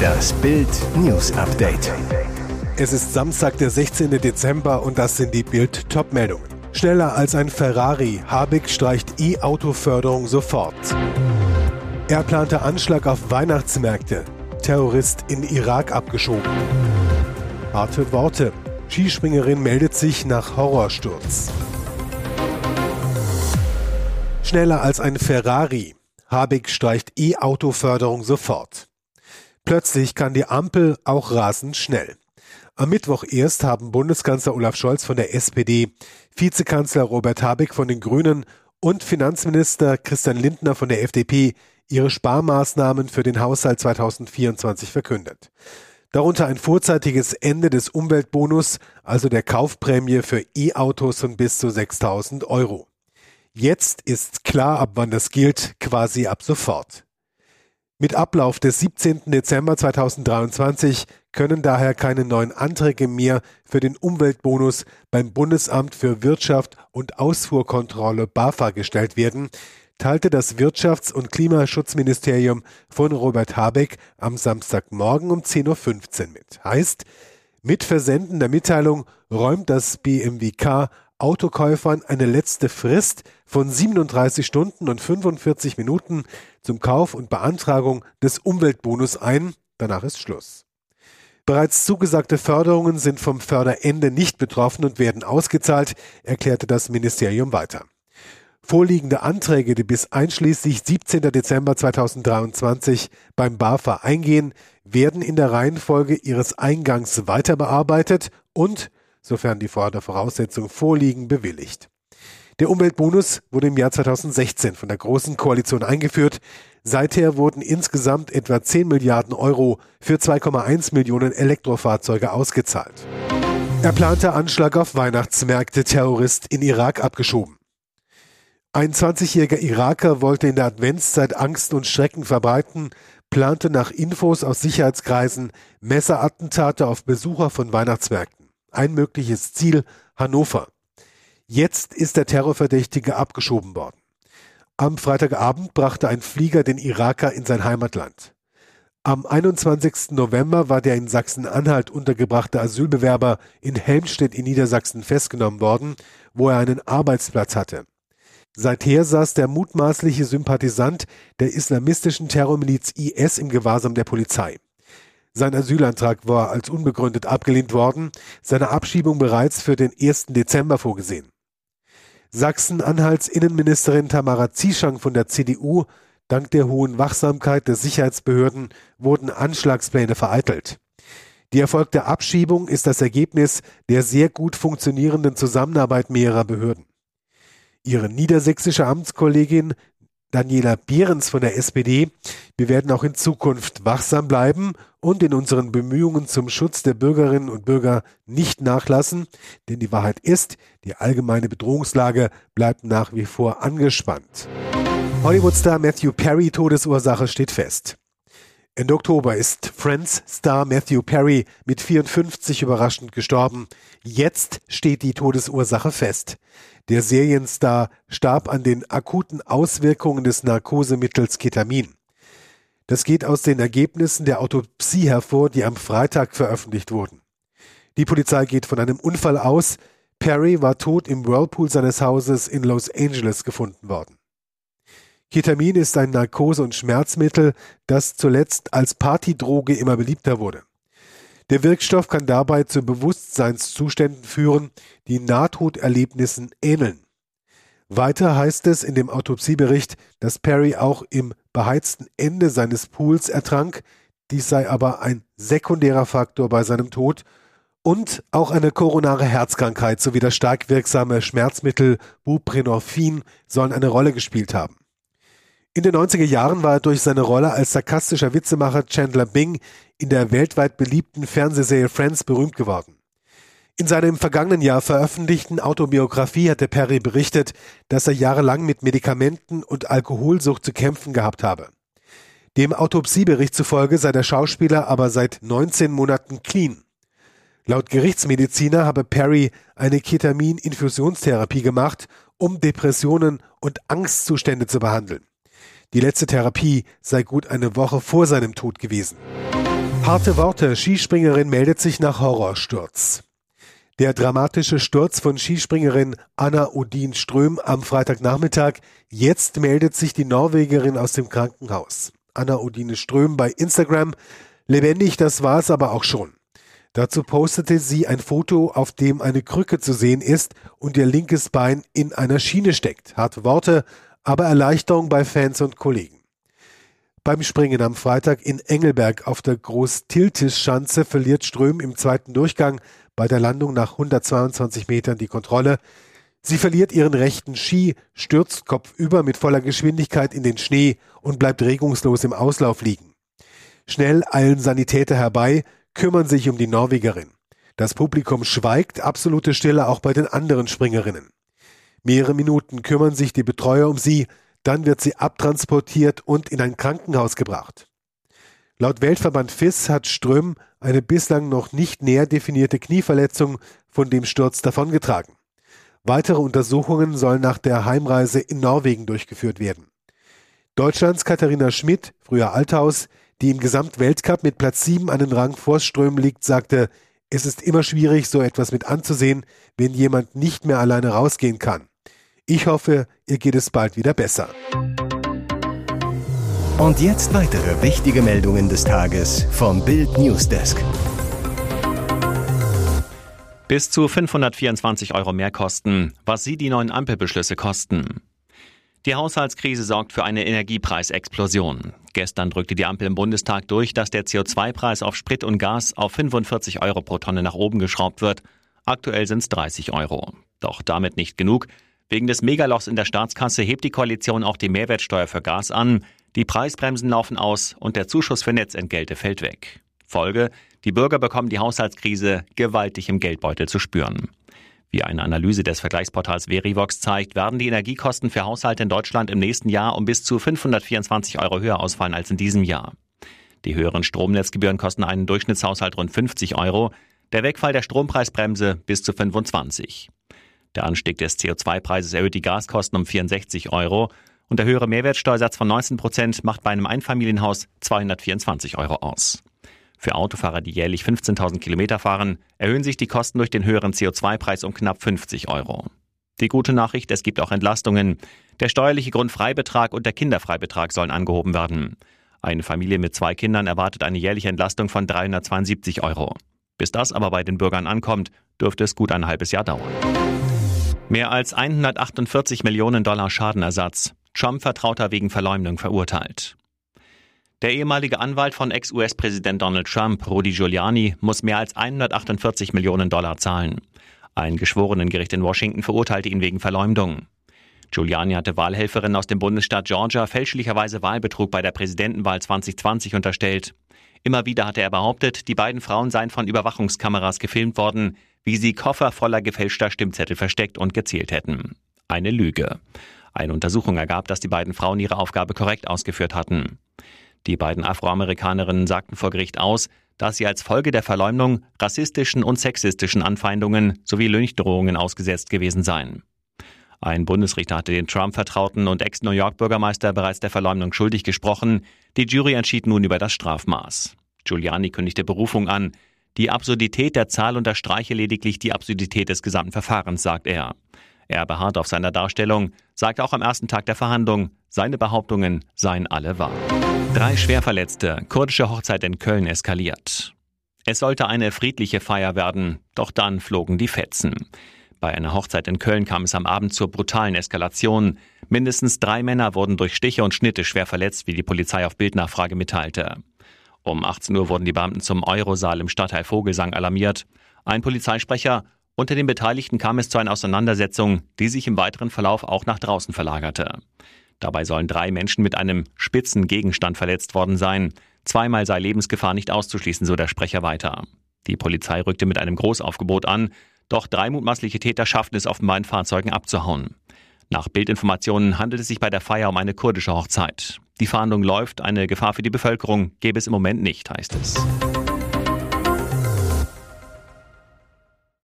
Das Bild News Update. Es ist Samstag, der 16. Dezember und das sind die Bild Topmeldungen. Schneller als ein Ferrari, Habeck streicht E-Auto-Förderung sofort. Er plante Anschlag auf Weihnachtsmärkte. Terrorist in Irak abgeschoben. Harte Worte. Skispringerin meldet sich nach Horrorsturz. Schneller als ein Ferrari. Habeck streicht E-Auto-Förderung sofort. Plötzlich kann die Ampel auch rasend schnell. Am Mittwoch erst haben Bundeskanzler Olaf Scholz von der SPD, Vizekanzler Robert Habeck von den Grünen und Finanzminister Christian Lindner von der FDP ihre Sparmaßnahmen für den Haushalt 2024 verkündet. Darunter ein vorzeitiges Ende des Umweltbonus, also der Kaufprämie für E-Autos von bis zu 6000 Euro. Jetzt ist klar, ab wann das gilt, quasi ab sofort. Mit Ablauf des 17. Dezember 2023 können daher keine neuen Anträge mehr für den Umweltbonus beim Bundesamt für Wirtschaft und Ausfuhrkontrolle BAFA gestellt werden, teilte das Wirtschafts- und Klimaschutzministerium von Robert Habeck am Samstagmorgen um 10.15 Uhr mit. Heißt, mit Versenden der Mitteilung räumt das BMWK Autokäufern eine letzte Frist von 37 Stunden und 45 Minuten zum Kauf und Beantragung des Umweltbonus ein. Danach ist Schluss. Bereits zugesagte Förderungen sind vom Förderende nicht betroffen und werden ausgezahlt, erklärte das Ministerium weiter. Vorliegende Anträge, die bis einschließlich 17. Dezember 2023 beim BAFA eingehen, werden in der Reihenfolge ihres Eingangs weiter bearbeitet und sofern die Voraussetzungen vorliegen, bewilligt. Der Umweltbonus wurde im Jahr 2016 von der Großen Koalition eingeführt. Seither wurden insgesamt etwa 10 Milliarden Euro für 2,1 Millionen Elektrofahrzeuge ausgezahlt. Er plante Anschlag auf Weihnachtsmärkte Terrorist in Irak abgeschoben. Ein 20-jähriger Iraker wollte in der Adventszeit Angst und Schrecken verbreiten, plante nach Infos aus Sicherheitskreisen Messerattentate auf Besucher von Weihnachtsmärkten. Ein mögliches Ziel Hannover. Jetzt ist der Terrorverdächtige abgeschoben worden. Am Freitagabend brachte ein Flieger den Iraker in sein Heimatland. Am 21. November war der in Sachsen-Anhalt untergebrachte Asylbewerber in Helmstedt in Niedersachsen festgenommen worden, wo er einen Arbeitsplatz hatte. Seither saß der mutmaßliche Sympathisant der islamistischen Terrormiliz IS im Gewahrsam der Polizei. Sein Asylantrag war als unbegründet abgelehnt worden, seine Abschiebung bereits für den 1. Dezember vorgesehen. Sachsen-Anhalts Innenministerin Tamara Zieschank von der CDU Dank der hohen Wachsamkeit der Sicherheitsbehörden wurden Anschlagspläne vereitelt. Die erfolgte Abschiebung ist das Ergebnis der sehr gut funktionierenden Zusammenarbeit mehrerer Behörden. Ihre niedersächsische Amtskollegin Daniela Behrens von der SPD. Wir werden auch in Zukunft wachsam bleiben und in unseren Bemühungen zum Schutz der Bürgerinnen und Bürger nicht nachlassen, denn die Wahrheit ist, die allgemeine Bedrohungslage bleibt nach wie vor angespannt. Hollywoodstar Matthew Perry Todesursache steht fest. Ende Oktober ist Friends-Star Matthew Perry mit 54 überraschend gestorben. Jetzt steht die Todesursache fest. Der Serienstar starb an den akuten Auswirkungen des Narkosemittels Ketamin. Das geht aus den Ergebnissen der Autopsie hervor, die am Freitag veröffentlicht wurden. Die Polizei geht von einem Unfall aus. Perry war tot im Whirlpool seines Hauses in Los Angeles gefunden worden. Ketamin ist ein Narkose- und Schmerzmittel, das zuletzt als Partydroge immer beliebter wurde. Der Wirkstoff kann dabei zu Bewusstseinszuständen führen, die Nahtoderlebnissen ähneln. Weiter heißt es in dem Autopsiebericht, dass Perry auch im beheizten Ende seines Pools ertrank, dies sei aber ein sekundärer Faktor bei seinem Tod und auch eine koronare Herzkrankheit sowie das stark wirksame Schmerzmittel Buprenorphin sollen eine Rolle gespielt haben. In den 90er Jahren war er durch seine Rolle als sarkastischer Witzemacher Chandler Bing in der weltweit beliebten Fernsehserie Friends berühmt geworden. In seiner im vergangenen Jahr veröffentlichten Autobiografie hatte Perry berichtet, dass er jahrelang mit Medikamenten und Alkoholsucht zu kämpfen gehabt habe. Dem Autopsiebericht zufolge sei der Schauspieler aber seit 19 Monaten clean. Laut Gerichtsmediziner habe Perry eine Ketamin-Infusionstherapie gemacht, um Depressionen und Angstzustände zu behandeln. Die letzte Therapie sei gut eine Woche vor seinem Tod gewesen. Harte Worte. Skispringerin meldet sich nach Horrorsturz. Der dramatische Sturz von Skispringerin Anna Odin Ström am Freitagnachmittag. Jetzt meldet sich die Norwegerin aus dem Krankenhaus. Anna Odine Ström bei Instagram. Lebendig, das war's aber auch schon. Dazu postete sie ein Foto, auf dem eine Krücke zu sehen ist und ihr linkes Bein in einer Schiene steckt. Harte Worte, aber Erleichterung bei Fans und Kollegen. Beim Springen am Freitag in Engelberg auf der Groß-Tiltis-Schanze verliert Ström im zweiten Durchgang bei der Landung nach 122 Metern die Kontrolle. Sie verliert ihren rechten Ski, stürzt kopfüber mit voller Geschwindigkeit in den Schnee und bleibt regungslos im Auslauf liegen. Schnell eilen Sanitäter herbei, kümmern sich um die Norwegerin. Das Publikum schweigt, absolute Stille auch bei den anderen Springerinnen. Mehrere Minuten kümmern sich die Betreuer um sie, dann wird sie abtransportiert und in ein Krankenhaus gebracht. Laut Weltverband FIS hat Ström eine bislang noch nicht näher definierte Knieverletzung von dem Sturz davongetragen. Weitere Untersuchungen sollen nach der Heimreise in Norwegen durchgeführt werden. Deutschlands Katharina Schmidt, früher Althaus, die im Gesamtweltcup mit Platz 7 einen Rang vor Ström liegt, sagte, es ist immer schwierig, so etwas mit anzusehen, wenn jemand nicht mehr alleine rausgehen kann. Ich hoffe, ihr geht es bald wieder besser. Und jetzt weitere wichtige Meldungen des Tages vom Bild Newsdesk. Bis zu 524 Euro mehr kosten, was Sie die neuen Ampelbeschlüsse kosten. Die Haushaltskrise sorgt für eine Energiepreisexplosion. Gestern drückte die Ampel im Bundestag durch, dass der CO2-Preis auf Sprit und Gas auf 45 Euro pro Tonne nach oben geschraubt wird. Aktuell sind es 30 Euro. Doch damit nicht genug. Wegen des Megalochs in der Staatskasse hebt die Koalition auch die Mehrwertsteuer für Gas an. Die Preisbremsen laufen aus und der Zuschuss für Netzentgelte fällt weg. Folge, die Bürger bekommen die Haushaltskrise gewaltig im Geldbeutel zu spüren. Wie eine Analyse des Vergleichsportals Verivox zeigt, werden die Energiekosten für Haushalte in Deutschland im nächsten Jahr um bis zu 524 Euro höher ausfallen als in diesem Jahr. Die höheren Stromnetzgebühren kosten einen Durchschnittshaushalt rund 50 Euro, der Wegfall der Strompreisbremse bis zu 25. Der Anstieg des CO2-Preises erhöht die Gaskosten um 64 Euro und der höhere Mehrwertsteuersatz von 19 Prozent macht bei einem Einfamilienhaus 224 Euro aus. Für Autofahrer, die jährlich 15.000 Kilometer fahren, erhöhen sich die Kosten durch den höheren CO2-Preis um knapp 50 Euro. Die gute Nachricht, es gibt auch Entlastungen. Der steuerliche Grundfreibetrag und der Kinderfreibetrag sollen angehoben werden. Eine Familie mit zwei Kindern erwartet eine jährliche Entlastung von 372 Euro. Bis das aber bei den Bürgern ankommt, dürfte es gut ein halbes Jahr dauern. Mehr als 148 Millionen Dollar Schadenersatz. Trump-Vertrauter wegen Verleumdung verurteilt. Der ehemalige Anwalt von Ex-US-Präsident Donald Trump, Rudy Giuliani, muss mehr als 148 Millionen Dollar zahlen. Ein Geschworenengericht in Washington verurteilte ihn wegen Verleumdung. Giuliani hatte Wahlhelferinnen aus dem Bundesstaat Georgia fälschlicherweise Wahlbetrug bei der Präsidentenwahl 2020 unterstellt. Immer wieder hatte er behauptet, die beiden Frauen seien von Überwachungskameras gefilmt worden, wie sie Koffer voller gefälschter Stimmzettel versteckt und gezählt hätten. Eine Lüge. Eine Untersuchung ergab, dass die beiden Frauen ihre Aufgabe korrekt ausgeführt hatten. Die beiden Afroamerikanerinnen sagten vor Gericht aus, dass sie als Folge der Verleumdung rassistischen und sexistischen Anfeindungen sowie Lynchdrohungen ausgesetzt gewesen seien. Ein Bundesrichter hatte den Trump-Vertrauten und Ex-New York-Bürgermeister bereits der Verleumdung schuldig gesprochen. Die Jury entschied nun über das Strafmaß. Giuliani kündigte Berufung an. Die Absurdität der Zahl unterstreiche lediglich die Absurdität des gesamten Verfahrens, sagt er. Er beharrt auf seiner Darstellung, sagt auch am ersten Tag der Verhandlung, seine Behauptungen seien alle wahr. Drei Schwerverletzte, kurdische Hochzeit in Köln eskaliert. Es sollte eine friedliche Feier werden, doch dann flogen die Fetzen. Bei einer Hochzeit in Köln kam es am Abend zur brutalen Eskalation. Mindestens drei Männer wurden durch Stiche und Schnitte schwer verletzt, wie die Polizei auf Bildnachfrage mitteilte. Um 18 Uhr wurden die Beamten zum Eurosaal im Stadtteil Vogelsang alarmiert. Ein Polizeisprecher unter den Beteiligten kam es zu einer Auseinandersetzung, die sich im weiteren Verlauf auch nach draußen verlagerte. Dabei sollen drei Menschen mit einem spitzen Gegenstand verletzt worden sein. Zweimal sei Lebensgefahr nicht auszuschließen, so der Sprecher weiter. Die Polizei rückte mit einem Großaufgebot an, doch drei mutmaßliche Täter schafften es offenbar in Fahrzeugen abzuhauen. Nach Bildinformationen handelt es sich bei der Feier um eine kurdische Hochzeit. Die Fahndung läuft, eine Gefahr für die Bevölkerung gäbe es im Moment nicht, heißt es.